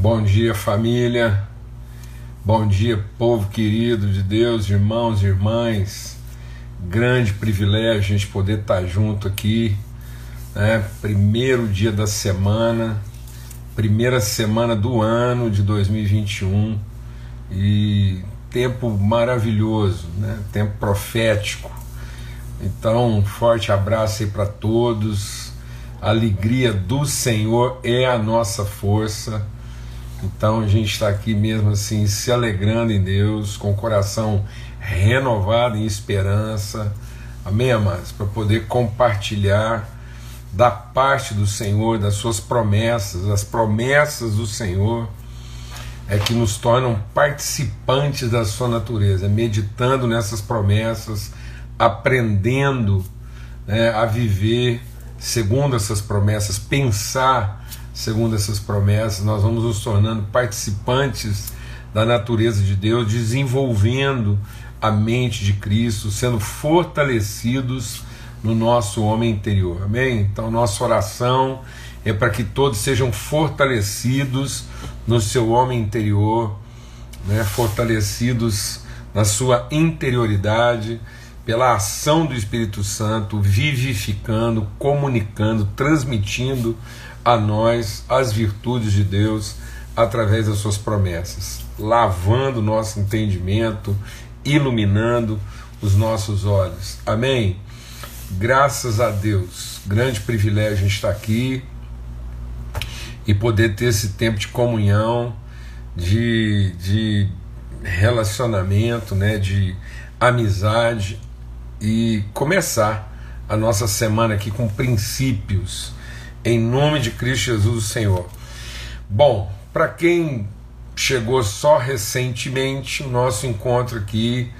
Bom dia, família. Bom dia, povo querido de Deus, irmãos e irmãs. Grande privilégio a gente poder estar junto aqui, né? Primeiro dia da semana, primeira semana do ano de 2021 e tempo maravilhoso, né? Tempo profético. Então, um forte abraço aí para todos. A alegria do Senhor é a nossa força então a gente está aqui mesmo assim, se alegrando em Deus, com o coração renovado em esperança, amém, amados? Para poder compartilhar da parte do Senhor, das suas promessas, as promessas do Senhor é que nos tornam participantes da sua natureza, meditando nessas promessas, aprendendo né, a viver segundo essas promessas, pensar segundo essas promessas, nós vamos nos tornando participantes da natureza de Deus, desenvolvendo a mente de Cristo, sendo fortalecidos no nosso homem interior. Amém? Então, nossa oração é para que todos sejam fortalecidos no seu homem interior, né? fortalecidos na sua interioridade, pela ação do Espírito Santo, vivificando, comunicando, transmitindo a nós as virtudes de Deus através das suas promessas, lavando nosso entendimento, iluminando os nossos olhos. Amém? Graças a Deus, grande privilégio estar aqui e poder ter esse tempo de comunhão, de, de relacionamento, né, de amizade e começar a nossa semana aqui com princípios em nome de Cristo Jesus, o Senhor. Bom, para quem chegou só recentemente, o nosso encontro aqui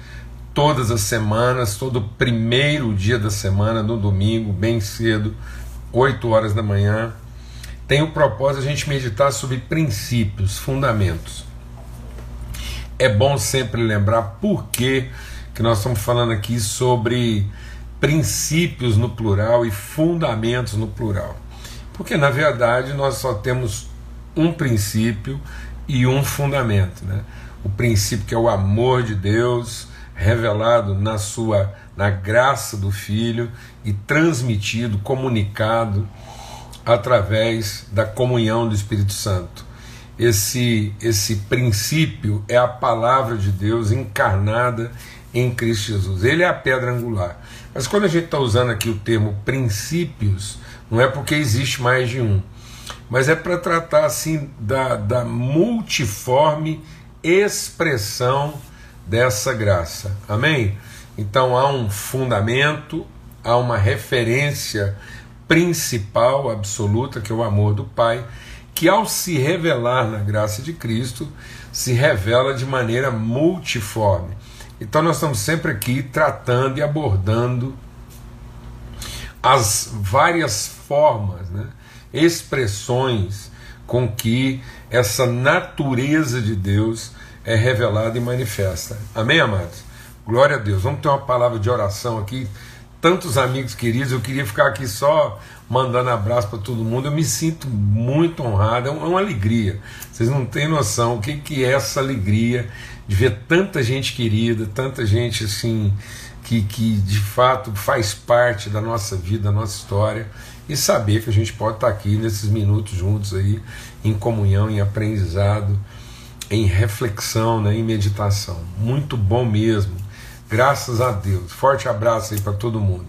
todas as semanas, todo primeiro dia da semana, no domingo, bem cedo, 8 horas da manhã, tem o propósito de a gente meditar sobre princípios, fundamentos. É bom sempre lembrar por que, que nós estamos falando aqui sobre princípios no plural e fundamentos no plural. Porque na verdade nós só temos um princípio e um fundamento, né? O princípio que é o amor de Deus revelado na sua na graça do filho e transmitido, comunicado através da comunhão do Espírito Santo. Esse esse princípio é a palavra de Deus encarnada em Cristo Jesus. Ele é a pedra angular. Mas quando a gente está usando aqui o termo princípios, não é porque existe mais de um, mas é para tratar assim da, da multiforme expressão dessa graça. Amém? Então há um fundamento, há uma referência principal, absoluta, que é o amor do Pai, que ao se revelar na graça de Cristo, se revela de maneira multiforme. Então nós estamos sempre aqui tratando e abordando as várias formas, né, expressões com que essa natureza de Deus é revelada e manifesta. Amém, amados? Glória a Deus. Vamos ter uma palavra de oração aqui. Tantos amigos queridos, eu queria ficar aqui só mandando abraço para todo mundo. Eu me sinto muito honrado, é uma alegria. Vocês não têm noção o que, que é essa alegria de ver tanta gente querida, tanta gente assim que, que de fato faz parte da nossa vida, da nossa história, e saber que a gente pode estar aqui nesses minutos juntos aí, em comunhão, em aprendizado, em reflexão, né, em meditação. Muito bom mesmo. Graças a Deus. Forte abraço aí para todo mundo.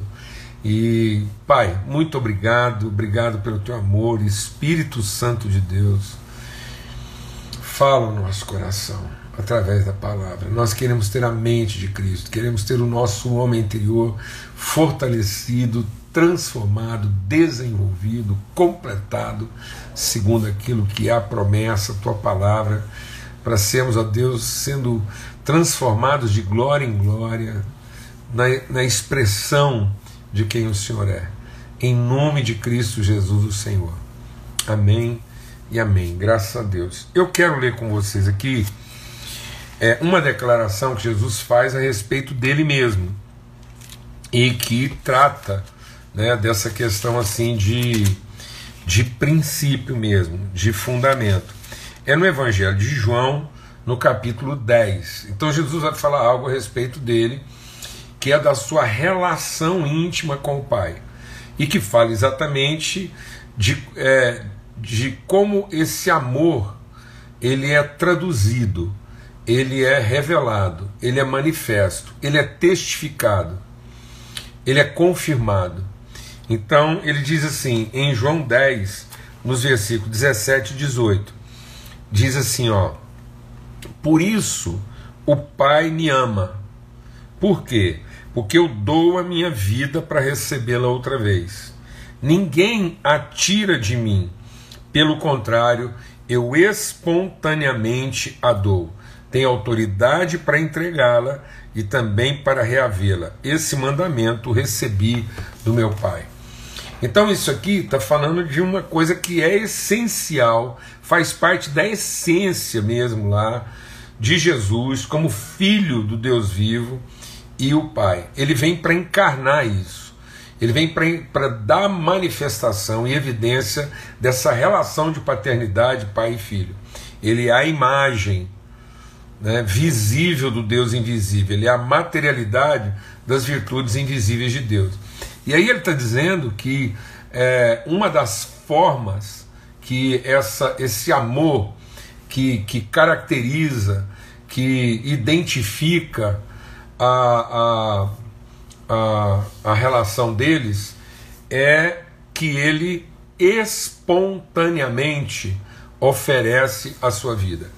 E, Pai, muito obrigado, obrigado pelo teu amor, Espírito Santo de Deus. Fala no nosso coração através da palavra. Nós queremos ter a mente de Cristo, queremos ter o nosso homem interior fortalecido, transformado, desenvolvido, completado, segundo aquilo que é a promessa, a tua palavra, para sermos, a Deus, sendo transformados de glória em glória, na, na expressão de quem o Senhor é. Em nome de Cristo Jesus, o Senhor. Amém e amém. Graças a Deus. Eu quero ler com vocês aqui é uma declaração que Jesus faz a respeito dele mesmo e que trata né, dessa questão assim de, de princípio mesmo, de fundamento. é no Evangelho de João, no capítulo 10. Então Jesus vai falar algo a respeito dele, que é da sua relação íntima com o Pai, e que fala exatamente de, é, de como esse amor ele é traduzido, ele é revelado, ele é manifesto, ele é testificado, ele é confirmado. Então ele diz assim, em João 10, nos versículos 17 e 18, diz assim, ó: Por isso o Pai me ama. Por quê? Porque eu dou a minha vida para recebê-la outra vez. Ninguém a tira de mim. Pelo contrário, eu espontaneamente a dou. Tenho autoridade para entregá-la e também para reavê-la. Esse mandamento recebi do meu Pai. Então, isso aqui está falando de uma coisa que é essencial, faz parte da essência mesmo lá de Jesus, como filho do Deus vivo e o Pai. Ele vem para encarnar isso. Ele vem para dar manifestação e evidência dessa relação de paternidade, pai e filho. Ele é a imagem né, visível do Deus invisível, ele é a materialidade das virtudes invisíveis de Deus. E aí ele está dizendo que é, uma das formas que essa, esse amor que, que caracteriza, que identifica a, a, a, a relação deles é que ele espontaneamente oferece a sua vida.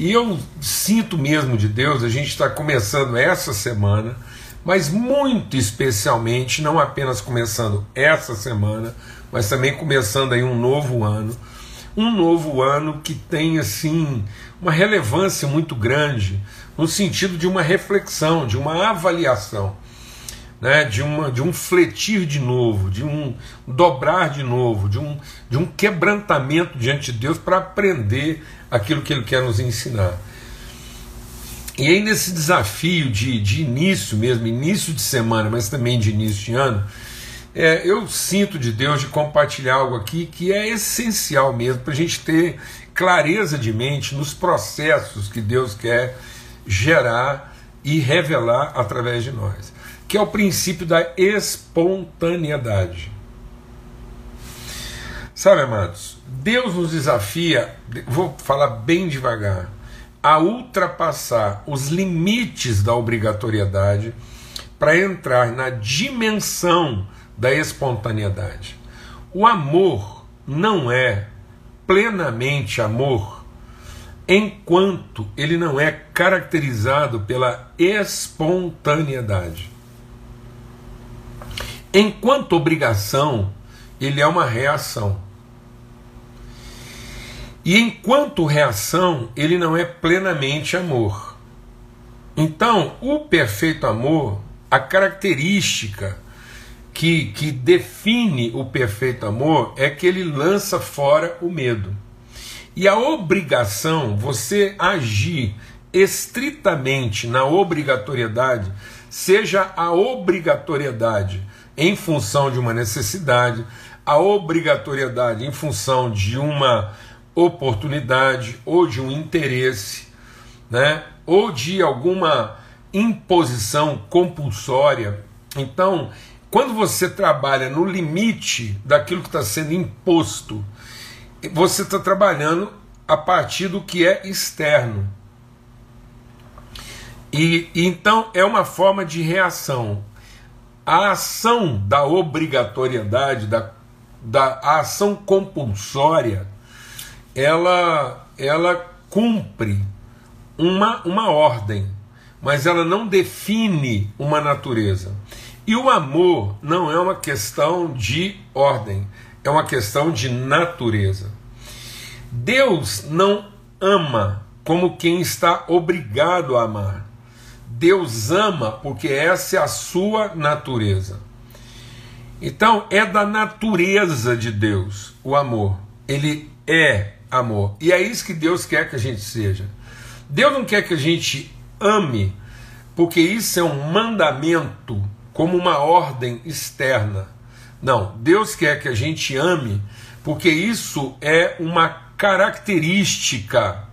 E eu sinto mesmo de Deus, a gente está começando essa semana mas muito especialmente, não apenas começando essa semana, mas também começando aí um novo ano, um novo ano que tem assim uma relevância muito grande no sentido de uma reflexão, de uma avaliação, né, de, uma, de um fletir de novo, de um dobrar de novo, de um, de um quebrantamento diante de Deus para aprender aquilo que Ele quer nos ensinar. E aí, nesse desafio de, de início mesmo, início de semana, mas também de início de ano, é, eu sinto de Deus de compartilhar algo aqui que é essencial mesmo para a gente ter clareza de mente nos processos que Deus quer gerar e revelar através de nós, que é o princípio da espontaneidade. Sabe, amados, Deus nos desafia, vou falar bem devagar a ultrapassar os limites da obrigatoriedade para entrar na dimensão da espontaneidade. O amor não é plenamente amor enquanto ele não é caracterizado pela espontaneidade. Enquanto obrigação, ele é uma reação. E enquanto reação, ele não é plenamente amor. Então, o perfeito amor, a característica que, que define o perfeito amor é que ele lança fora o medo. E a obrigação, você agir estritamente na obrigatoriedade, seja a obrigatoriedade em função de uma necessidade, a obrigatoriedade em função de uma oportunidade ou de um interesse, né? ou de alguma imposição compulsória. Então, quando você trabalha no limite daquilo que está sendo imposto, você está trabalhando a partir do que é externo. E, e então é uma forma de reação. A ação da obrigatoriedade, da, da ação compulsória, ela, ela cumpre uma, uma ordem, mas ela não define uma natureza. E o amor não é uma questão de ordem, é uma questão de natureza. Deus não ama como quem está obrigado a amar. Deus ama porque essa é a sua natureza. Então, é da natureza de Deus o amor. Ele é amor. E é isso que Deus quer que a gente seja. Deus não quer que a gente ame, porque isso é um mandamento, como uma ordem externa. Não, Deus quer que a gente ame, porque isso é uma característica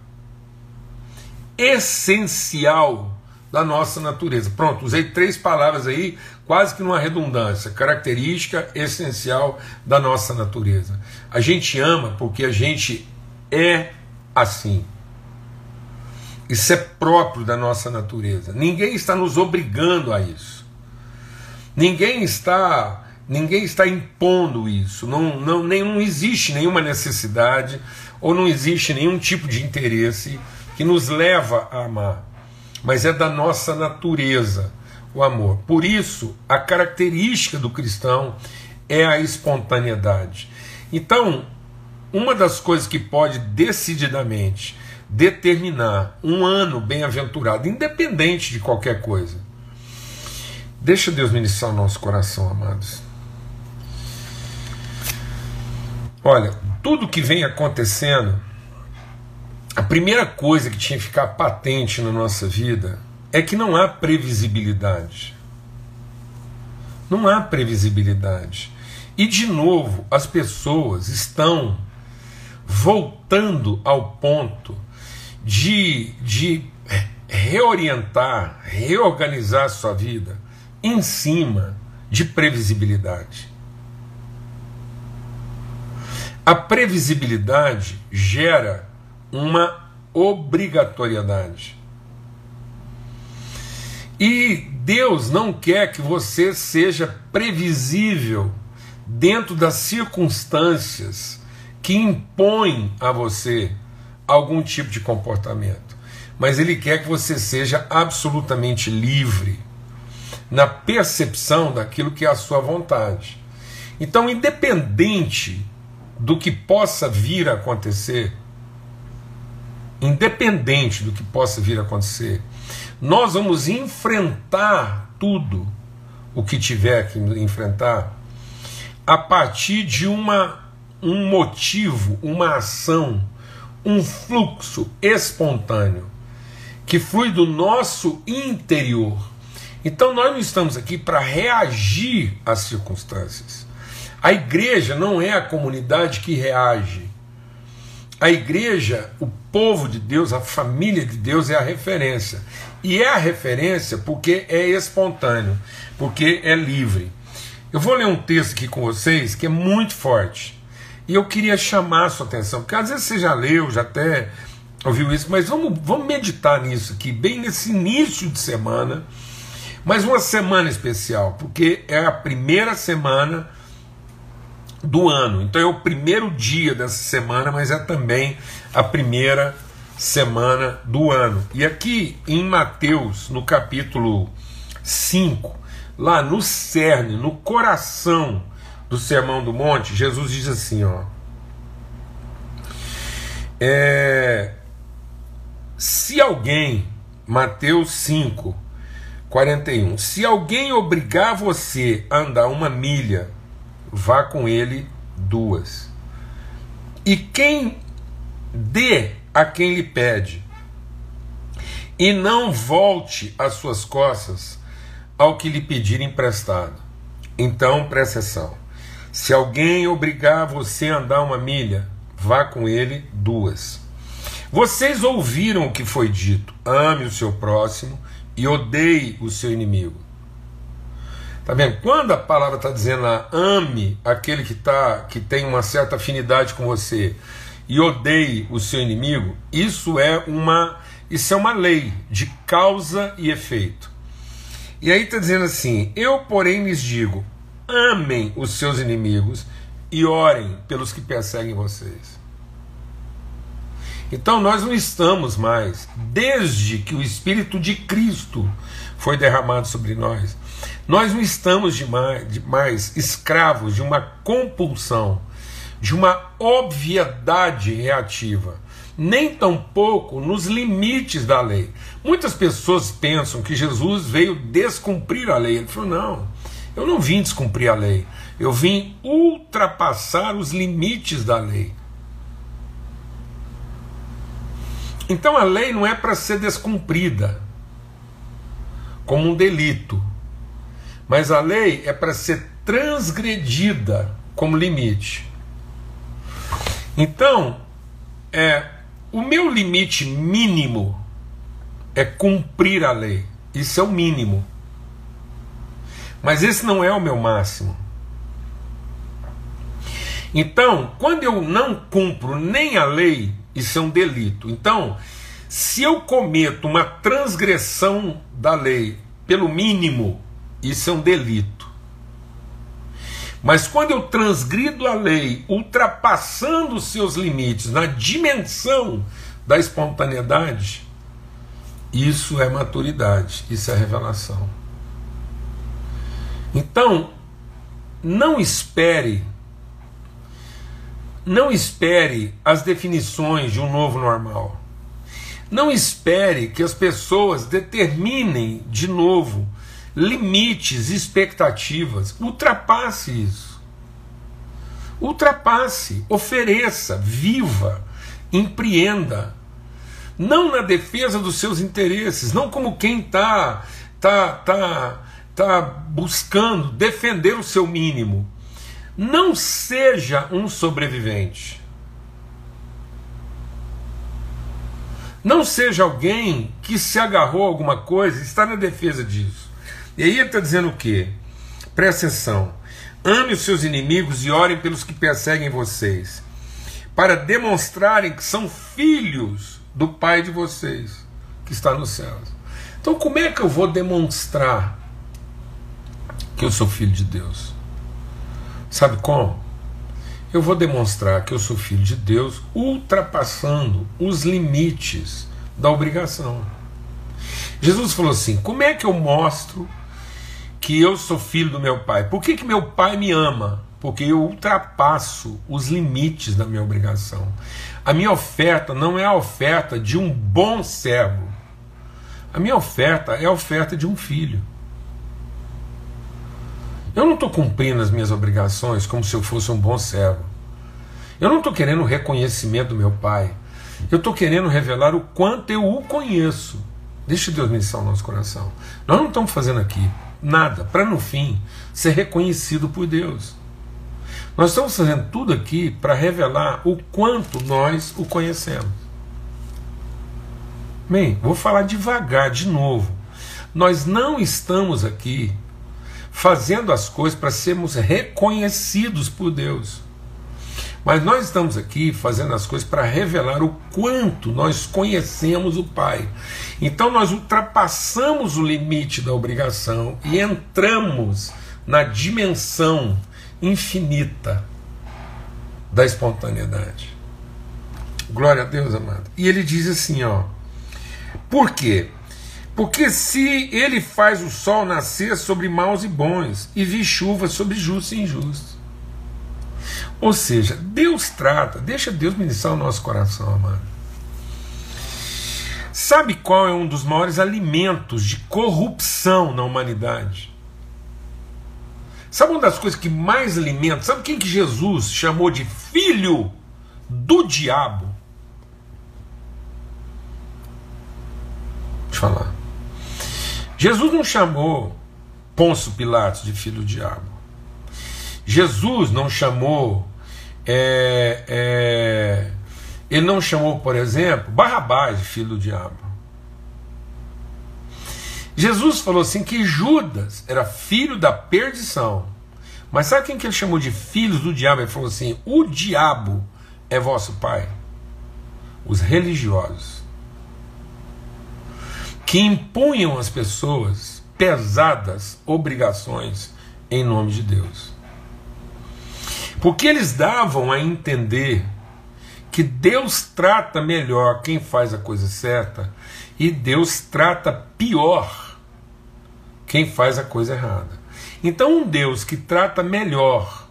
essencial da nossa natureza. Pronto, usei três palavras aí, quase que numa redundância. Característica essencial da nossa natureza. A gente ama porque a gente é assim. Isso é próprio da nossa natureza. Ninguém está nos obrigando a isso. Ninguém está, ninguém está impondo isso. Não, não, não existe nenhuma necessidade ou não existe nenhum tipo de interesse que nos leva a amar. Mas é da nossa natureza o amor. Por isso, a característica do cristão é a espontaneidade. Então, uma das coisas que pode decididamente determinar um ano bem-aventurado, independente de qualquer coisa. Deixa Deus ministrar o nosso coração, amados. Olha, tudo que vem acontecendo, a primeira coisa que tinha que ficar patente na nossa vida é que não há previsibilidade. Não há previsibilidade. E, de novo, as pessoas estão voltando ao ponto de, de reorientar, reorganizar a sua vida em cima de previsibilidade. A previsibilidade gera uma obrigatoriedade. E Deus não quer que você seja previsível dentro das circunstâncias que impõem a você algum tipo de comportamento, mas ele quer que você seja absolutamente livre na percepção daquilo que é a sua vontade. Então, independente do que possa vir a acontecer, independente do que possa vir a acontecer, nós vamos enfrentar tudo o que tiver que enfrentar a partir de uma um motivo, uma ação um fluxo espontâneo que flui do nosso interior. Então nós não estamos aqui para reagir às circunstâncias. A igreja não é a comunidade que reage. A igreja, o povo de Deus, a família de Deus é a referência. E é a referência porque é espontâneo, porque é livre. Eu vou ler um texto aqui com vocês que é muito forte. E eu queria chamar a sua atenção, porque às vezes você já leu, já até ouviu isso, mas vamos, vamos meditar nisso aqui, bem nesse início de semana, mas uma semana especial, porque é a primeira semana do ano. Então é o primeiro dia dessa semana, mas é também a primeira semana do ano. E aqui em Mateus, no capítulo 5, lá no cerne, no coração do Sermão do Monte, Jesus diz assim, ó. É, se alguém, Mateus 5, 41, se alguém obrigar você a andar uma milha, vá com ele duas. E quem dê a quem lhe pede, e não volte as suas costas ao que lhe pedir emprestado. Então, presta atenção. Se alguém obrigar você a andar uma milha, vá com ele duas. Vocês ouviram o que foi dito: ame o seu próximo e odeie o seu inimigo. Tá vendo? Quando a palavra está dizendo lá, ame aquele que, tá, que tem uma certa afinidade com você e odeie o seu inimigo, isso é uma isso é uma lei de causa e efeito. E aí está dizendo assim: eu, porém, lhes digo: amem os seus inimigos e orem pelos que perseguem vocês. Então nós não estamos mais, desde que o Espírito de Cristo foi derramado sobre nós, nós não estamos de mais, de mais escravos de uma compulsão, de uma obviedade reativa, nem tampouco nos limites da lei. Muitas pessoas pensam que Jesus veio descumprir a lei. Ele falou: não, eu não vim descumprir a lei, eu vim ultrapassar os limites da lei. Então a lei não é para ser descumprida como um delito, mas a lei é para ser transgredida como limite. Então, é, o meu limite mínimo é cumprir a lei. Isso é o mínimo. Mas esse não é o meu máximo. Então, quando eu não cumpro nem a lei, isso é um delito. Então, se eu cometo uma transgressão da lei pelo mínimo, isso é um delito. Mas quando eu transgrido a lei, ultrapassando os seus limites na dimensão da espontaneidade, isso é maturidade, isso é revelação. Então, não espere, não espere as definições de um novo normal. Não espere que as pessoas determinem de novo limites, expectativas. Ultrapasse isso. Ultrapasse, ofereça, viva, empreenda. Não na defesa dos seus interesses, não como quem está tá, tá, tá buscando defender o seu mínimo. Não seja um sobrevivente. Não seja alguém que se agarrou a alguma coisa e está na defesa disso. E aí ele está dizendo o quê? Presta atenção. Ame os seus inimigos e orem pelos que perseguem vocês, para demonstrarem que são filhos do Pai de vocês, que está nos céus. Então, como é que eu vou demonstrar que eu sou filho de Deus? Sabe como? Eu vou demonstrar que eu sou filho de Deus ultrapassando os limites da obrigação. Jesus falou assim: como é que eu mostro que eu sou filho do meu pai. Por que, que meu pai me ama? Porque eu ultrapasso os limites da minha obrigação. A minha oferta não é a oferta de um bom servo. A minha oferta é a oferta de um filho. Eu não estou cumprindo as minhas obrigações como se eu fosse um bom servo. Eu não estou querendo o reconhecimento do meu pai. Eu estou querendo revelar o quanto eu o conheço. Deixa Deus ministrar o nosso coração. Nós não estamos fazendo aqui nada, para no fim ser reconhecido por Deus. Nós estamos fazendo tudo aqui para revelar o quanto nós o conhecemos. Bem, vou falar devagar de novo. Nós não estamos aqui fazendo as coisas para sermos reconhecidos por Deus. Mas nós estamos aqui fazendo as coisas para revelar o quanto nós conhecemos o Pai. Então nós ultrapassamos o limite da obrigação e entramos na dimensão infinita da espontaneidade. Glória a Deus, amado. E ele diz assim, ó: Por quê? Porque se ele faz o sol nascer sobre maus e bons e vi chuva sobre justos e injustos, ou seja, Deus trata, deixa Deus ministrar o nosso coração, amado. Sabe qual é um dos maiores alimentos de corrupção na humanidade? Sabe uma das coisas que mais alimenta? Sabe quem que Jesus chamou de filho do diabo? Deixa eu falar. Jesus não chamou Pôncio Pilatos de filho do diabo. Jesus não chamou, é, é, ele não chamou, por exemplo, Barrabás de filho do diabo. Jesus falou assim que Judas era filho da perdição. Mas sabe quem que ele chamou de filhos do diabo? Ele falou assim: o diabo é vosso pai. Os religiosos. Que impunham às pessoas pesadas obrigações em nome de Deus. Porque eles davam a entender que Deus trata melhor quem faz a coisa certa e Deus trata pior quem faz a coisa errada. Então, um Deus que trata melhor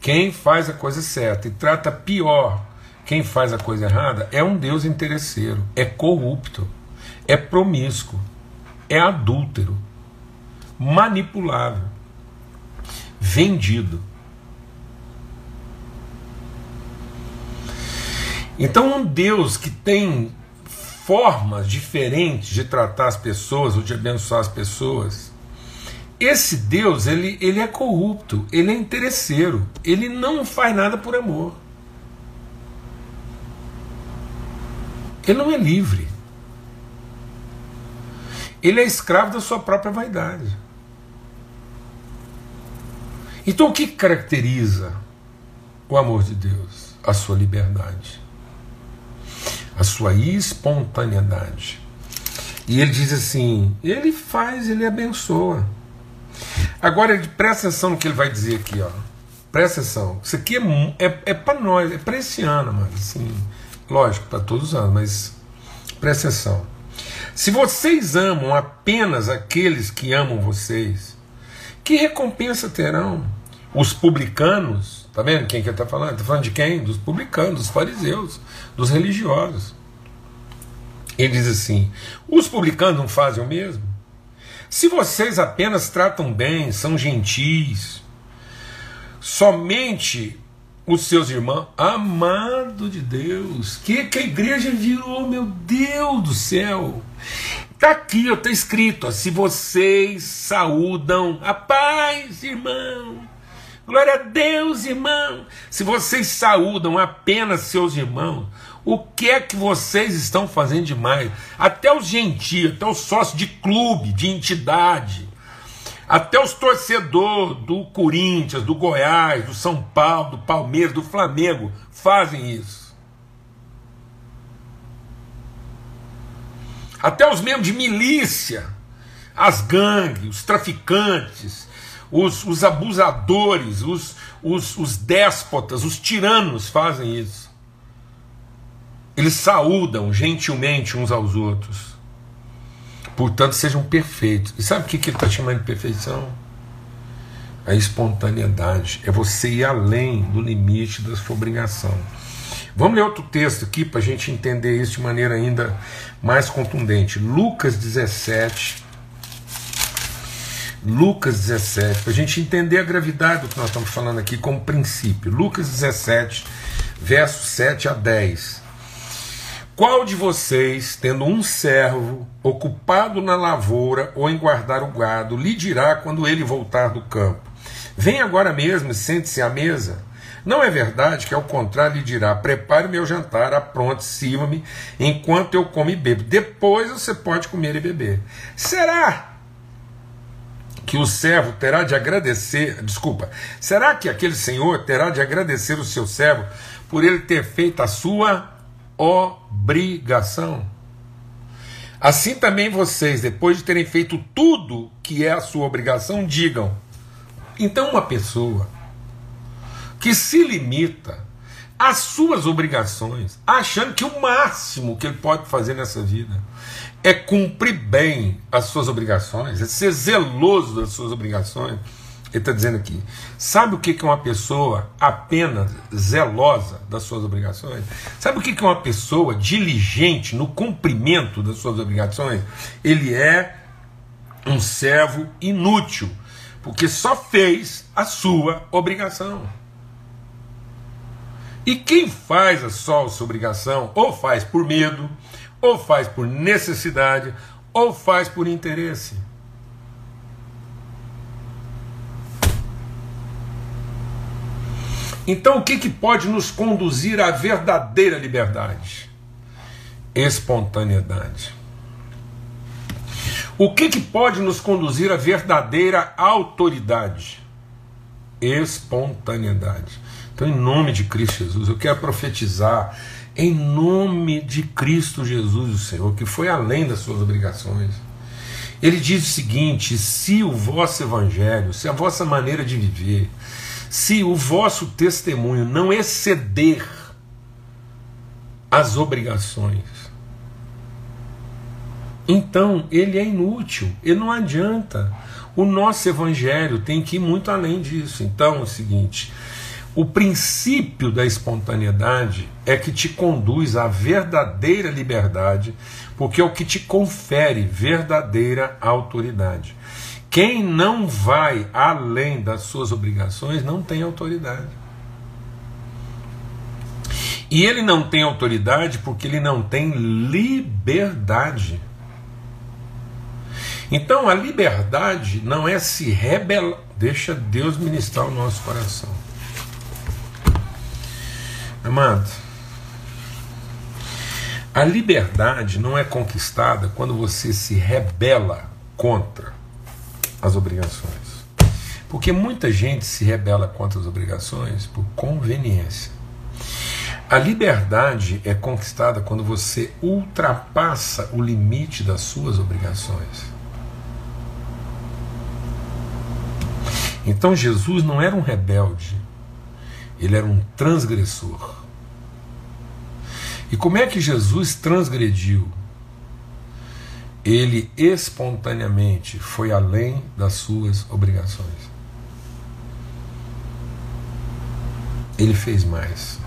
quem faz a coisa certa e trata pior quem faz a coisa errada é um Deus interesseiro, é corrupto, é promíscuo, é adúltero, manipulável, vendido. Então, um Deus que tem formas diferentes de tratar as pessoas ou de abençoar as pessoas, esse Deus ele, ele é corrupto, ele é interesseiro, ele não faz nada por amor. Ele não é livre. Ele é escravo da sua própria vaidade. Então o que caracteriza o amor de Deus? A sua liberdade, a sua espontaneidade. E ele diz assim: ele faz, ele abençoa. Agora presta atenção no que ele vai dizer aqui, ó. Presta atenção. Isso aqui é, é, é para nós, é para esse ano, mas assim, lógico, para todos os anos, mas presta atenção. Se vocês amam apenas aqueles que amam vocês, que recompensa terão? Os publicanos, tá vendo quem que está falando? Está falando de quem? Dos publicanos, dos fariseus, dos religiosos. Ele diz assim: os publicanos não fazem o mesmo? Se vocês apenas tratam bem, são gentis, somente os seus irmãos, amado de Deus, que, que a igreja virou, meu Deus do céu. Está aqui, está escrito: ó, se vocês saúdam a paz, irmão. Glória a Deus, irmão. Se vocês saúdam apenas seus irmãos, o que é que vocês estão fazendo demais? Até os gentios, até os sócios de clube, de entidade, até os torcedores do Corinthians, do Goiás, do São Paulo, do Palmeiras, do Flamengo fazem isso. Até os membros de milícia, as gangues, os traficantes, os, os abusadores, os, os, os déspotas, os tiranos fazem isso. Eles saúdam gentilmente uns aos outros. Portanto, sejam perfeitos. E sabe o que, que ele está chamando de perfeição? A espontaneidade. É você ir além do limite da sua obrigação. Vamos ler outro texto aqui para a gente entender isso de maneira ainda mais contundente. Lucas 17. Lucas 17, para a gente entender a gravidade do que nós estamos falando aqui como princípio. Lucas 17, versos 7 a 10. Qual de vocês, tendo um servo ocupado na lavoura ou em guardar o gado, lhe dirá quando ele voltar do campo: Vem agora mesmo e sente-se à mesa? Não é verdade que, ao contrário, lhe dirá: Prepare meu jantar, apronte, sirva-me, enquanto eu como e bebo. Depois você pode comer e beber. Será que o servo terá de agradecer? Desculpa, será que aquele senhor terá de agradecer o seu servo por ele ter feito a sua obrigação. Assim também vocês, depois de terem feito tudo que é a sua obrigação, digam. Então, uma pessoa que se limita às suas obrigações, achando que o máximo que ele pode fazer nessa vida é cumprir bem as suas obrigações, é ser zeloso das suas obrigações, ele está dizendo aqui: sabe o que é uma pessoa apenas zelosa das suas obrigações? Sabe o que é uma pessoa diligente no cumprimento das suas obrigações? Ele é um servo inútil, porque só fez a sua obrigação. E quem faz só a sua obrigação, ou faz por medo, ou faz por necessidade, ou faz por interesse. Então, o que, que pode nos conduzir à verdadeira liberdade? Espontaneidade. O que, que pode nos conduzir à verdadeira autoridade? Espontaneidade. Então, em nome de Cristo Jesus, eu quero profetizar, em nome de Cristo Jesus, o Senhor, que foi além das suas obrigações. Ele diz o seguinte: se o vosso evangelho, se a vossa maneira de viver, se o vosso testemunho não exceder as obrigações, então ele é inútil, ele não adianta. O nosso evangelho tem que ir muito além disso. Então é o seguinte: o princípio da espontaneidade é que te conduz à verdadeira liberdade, porque é o que te confere verdadeira autoridade. Quem não vai além das suas obrigações não tem autoridade. E ele não tem autoridade porque ele não tem liberdade. Então a liberdade não é se rebelar. Deixa Deus ministrar o nosso coração. Amado, A liberdade não é conquistada quando você se rebela contra as obrigações. Porque muita gente se rebela contra as obrigações por conveniência. A liberdade é conquistada quando você ultrapassa o limite das suas obrigações. Então Jesus não era um rebelde, ele era um transgressor. E como é que Jesus transgrediu? Ele espontaneamente foi além das suas obrigações. Ele fez mais.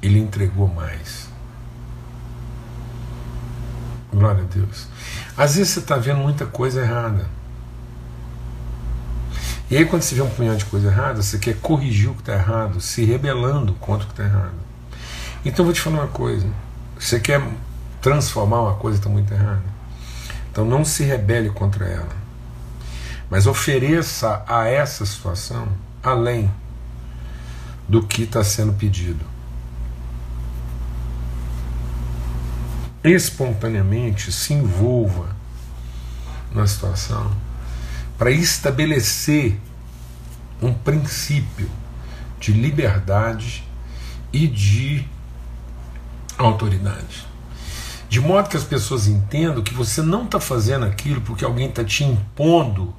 Ele entregou mais. Glória a Deus. Às vezes você está vendo muita coisa errada. E aí, quando você vê um punhado de coisa errada, você quer corrigir o que está errado, se rebelando contra o que está errado. Então, eu vou te falar uma coisa: você quer transformar uma coisa que está muito errada. Então, não se rebele contra ela, mas ofereça a essa situação além do que está sendo pedido. Espontaneamente se envolva na situação para estabelecer um princípio de liberdade e de autoridade. De modo que as pessoas entendam que você não está fazendo aquilo porque alguém está te impondo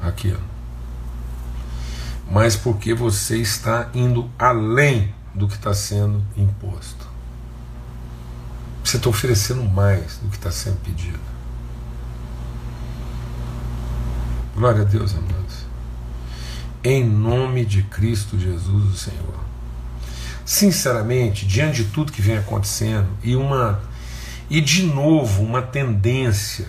aquilo, mas porque você está indo além do que está sendo imposto. Você está oferecendo mais do que está sendo pedido. Glória a Deus, amados. Em nome de Cristo Jesus, o Senhor. Sinceramente, diante de tudo que vem acontecendo e uma e de novo uma tendência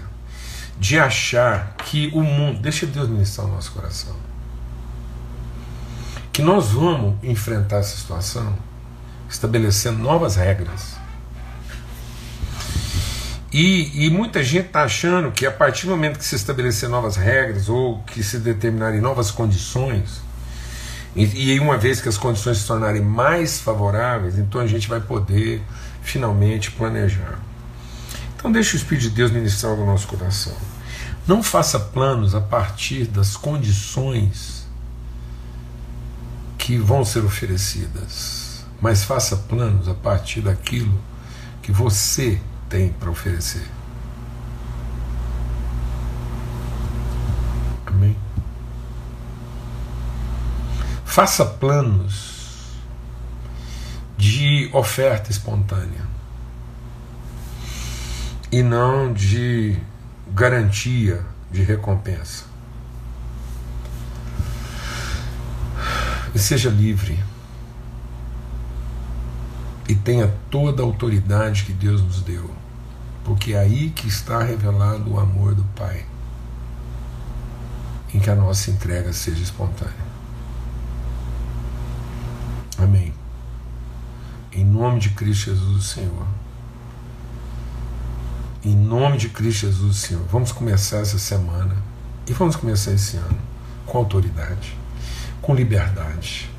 de achar que o mundo, deixa Deus ministrar o nosso coração. Que nós vamos enfrentar essa situação estabelecendo novas regras e, e muita gente está achando que a partir do momento que se estabelecer novas regras ou que se determinarem novas condições, e, e uma vez que as condições se tornarem mais favoráveis, então a gente vai poder finalmente planejar. Então deixe o Espírito de Deus ministrar o nosso coração. Não faça planos a partir das condições que vão ser oferecidas, mas faça planos a partir daquilo que você tem para oferecer. Amém? Faça planos de oferta espontânea e não de garantia de recompensa. E seja livre e tenha toda a autoridade que Deus nos deu, porque é aí que está revelado o amor do Pai, em que a nossa entrega seja espontânea. Amém. Em nome de Cristo Jesus, Senhor. Em nome de Cristo Jesus, Senhor. Vamos começar essa semana e vamos começar esse ano com autoridade, com liberdade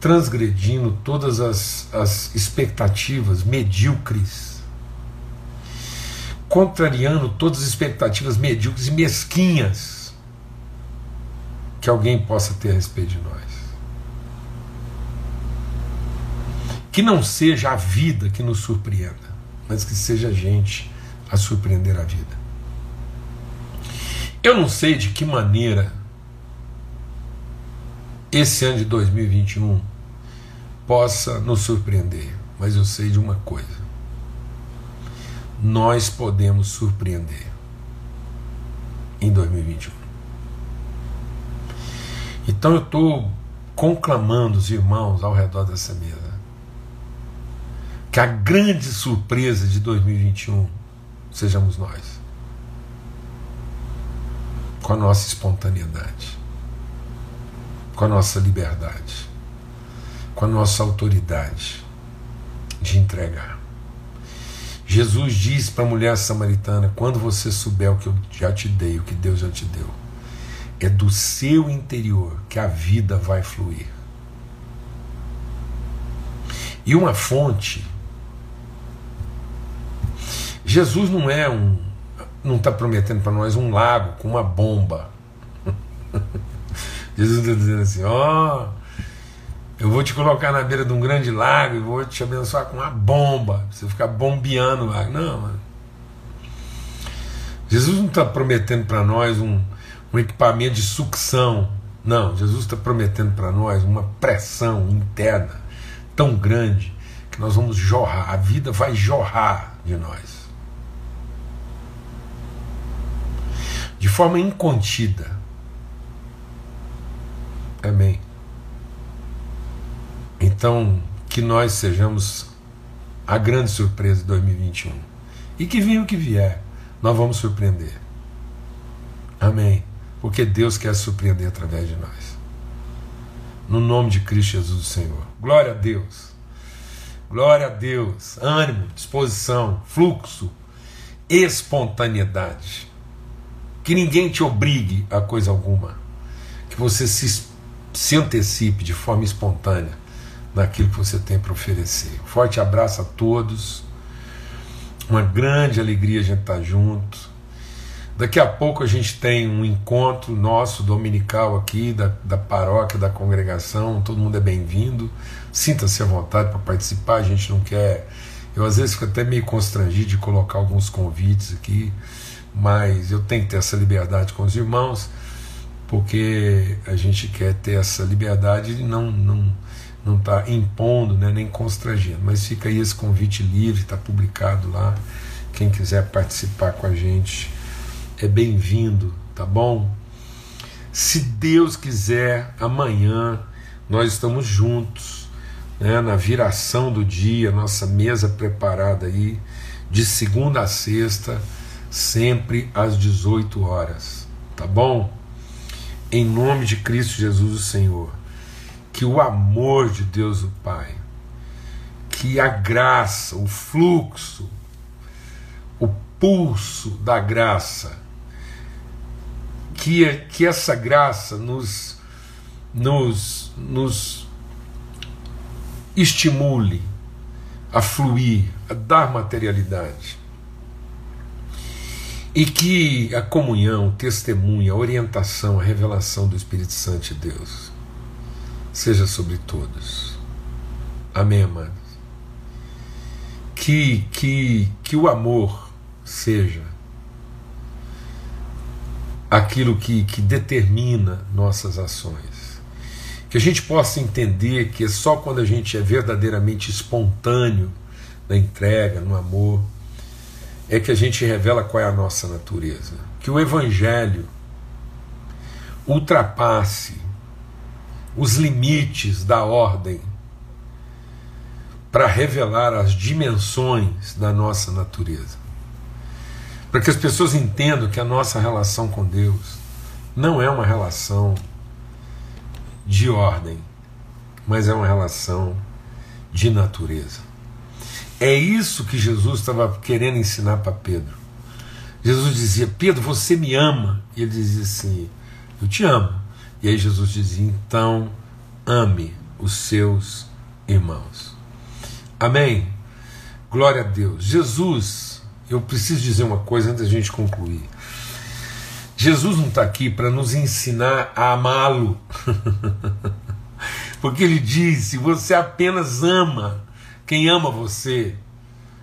transgredindo todas as, as expectativas medíocres, contrariando todas as expectativas medíocres e mesquinhas que alguém possa ter a respeito de nós. Que não seja a vida que nos surpreenda, mas que seja a gente a surpreender a vida. Eu não sei de que maneira esse ano de 2021 possa nos surpreender, mas eu sei de uma coisa: nós podemos surpreender em 2021. Então eu estou conclamando os irmãos ao redor dessa mesa que a grande surpresa de 2021 sejamos nós, com a nossa espontaneidade com a nossa liberdade, com a nossa autoridade de entregar. Jesus diz para a mulher samaritana: quando você souber o que eu já te dei, o que Deus já te deu, é do seu interior que a vida vai fluir. E uma fonte Jesus não é um. não está prometendo para nós um lago com uma bomba. Jesus está dizendo assim: ó, oh, eu vou te colocar na beira de um grande lago e vou te abençoar com uma bomba. Você ficar bombeando o lago. Não, mano. Jesus não está prometendo para nós um, um equipamento de sucção. Não, Jesus está prometendo para nós uma pressão interna tão grande que nós vamos jorrar, a vida vai jorrar de nós. De forma incontida. Amém. Então, que nós sejamos a grande surpresa de 2021. E que venha o que vier, nós vamos surpreender. Amém. Porque Deus quer surpreender através de nós. No nome de Cristo Jesus, o Senhor. Glória a Deus. Glória a Deus. Ânimo, disposição, fluxo, espontaneidade. Que ninguém te obrigue a coisa alguma. Que você se, se antecipe de forma espontânea naquilo que você tem para oferecer. Forte abraço a todos. Uma grande alegria a gente estar junto. Daqui a pouco a gente tem um encontro nosso dominical aqui da, da paróquia, da congregação. Todo mundo é bem-vindo. Sinta-se à vontade para participar. A gente não quer. Eu às vezes fico até meio constrangido de colocar alguns convites aqui, mas eu tenho que ter essa liberdade com os irmãos, porque a gente quer ter essa liberdade e não não não está impondo, né, nem constrangendo. Mas fica aí esse convite livre, está publicado lá. Quem quiser participar com a gente é bem-vindo, tá bom? Se Deus quiser, amanhã nós estamos juntos, né, na viração do dia, nossa mesa preparada aí, de segunda a sexta, sempre às 18 horas, tá bom? Em nome de Cristo Jesus, o Senhor, que o amor de Deus, o Pai, que a graça, o fluxo, o pulso da graça, que, que essa graça nos, nos, nos estimule a fluir, a dar materialidade. E que a comunhão, o testemunho, a orientação, a revelação do Espírito Santo de Deus seja sobre todos. Amém, amados? Que, que, que o amor seja aquilo que, que determina nossas ações. Que a gente possa entender que é só quando a gente é verdadeiramente espontâneo na entrega, no amor, é que a gente revela qual é a nossa natureza. Que o Evangelho ultrapasse os limites da ordem para revelar as dimensões da nossa natureza para que as pessoas entendam que a nossa relação com Deus não é uma relação de ordem, mas é uma relação de natureza. É isso que Jesus estava querendo ensinar para Pedro. Jesus dizia: Pedro, você me ama? E ele dizia assim: Eu te amo. E aí Jesus dizia: Então ame os seus irmãos. Amém? Glória a Deus. Jesus eu preciso dizer uma coisa antes da gente concluir. Jesus não está aqui para nos ensinar a amá-lo. Porque ele disse: você apenas ama quem ama você.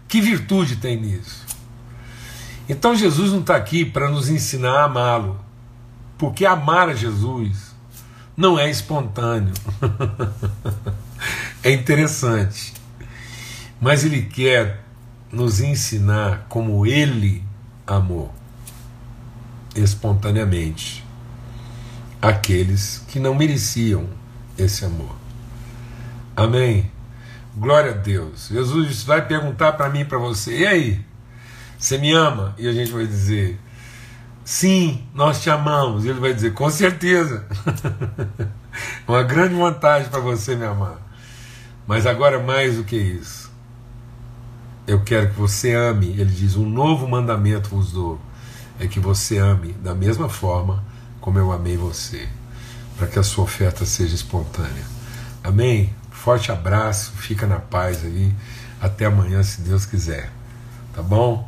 Que virtude tem nisso? Então Jesus não está aqui para nos ensinar a amá-lo. Porque amar a Jesus não é espontâneo. é interessante. Mas ele quer nos ensinar como ele amou espontaneamente aqueles que não mereciam esse amor. Amém? Glória a Deus. Jesus vai perguntar para mim e para você: e aí? Você me ama? E a gente vai dizer: sim, nós te amamos. E ele vai dizer: com certeza. Uma grande vantagem para você me amar. Mas agora, mais do que isso, eu quero que você ame. Ele diz: Um novo mandamento vos dou. É que você ame da mesma forma como eu amei você. Para que a sua oferta seja espontânea. Amém? Forte abraço, fica na paz aí. Até amanhã, se Deus quiser. Tá bom?